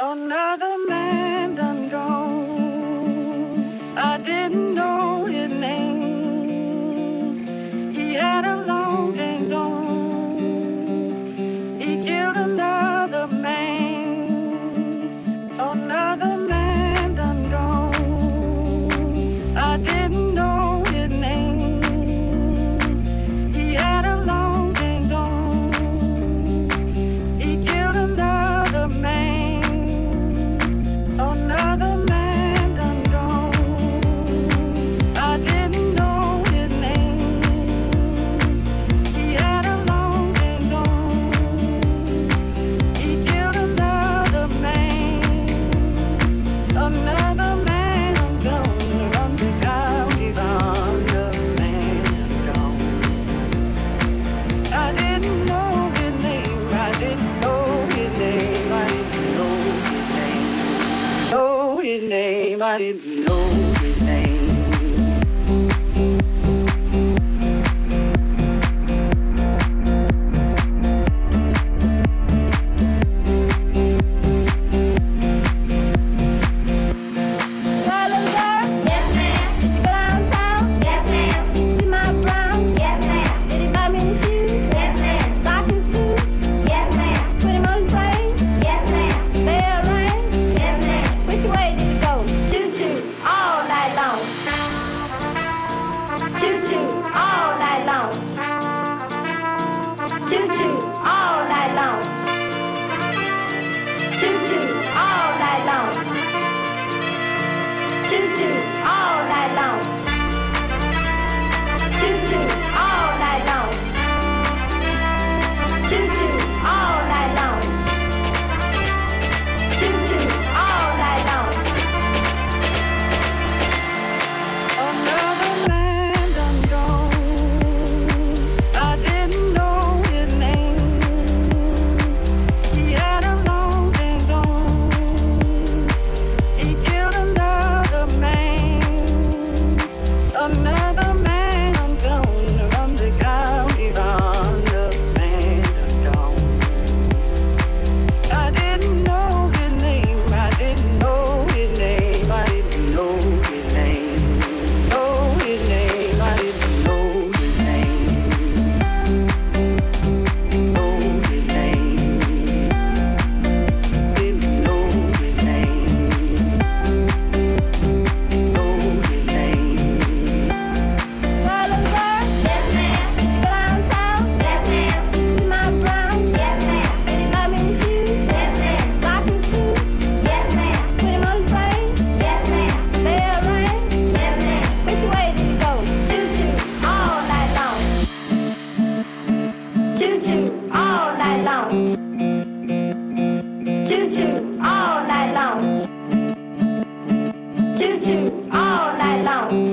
Another man Tàu.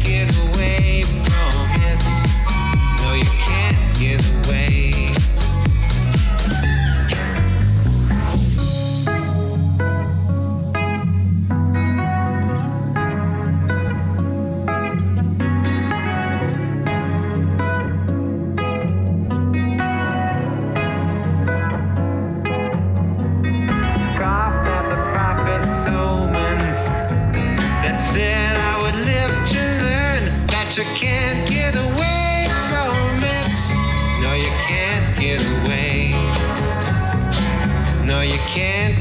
get away. you can't get away from it. No, you can't get away. No, you can't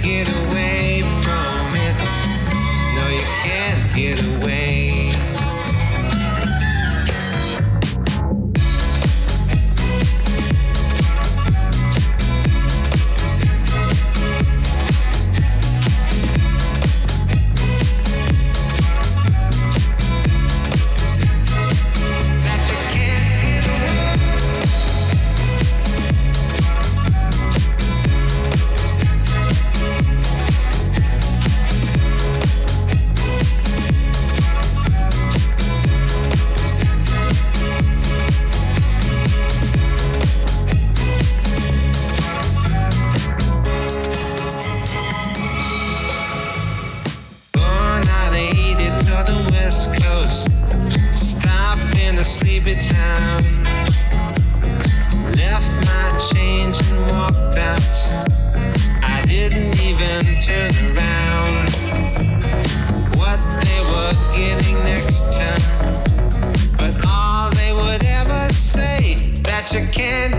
sleepy town. Left my change and walked out. I didn't even turn around. What they were getting next time? but all they would ever say that you can't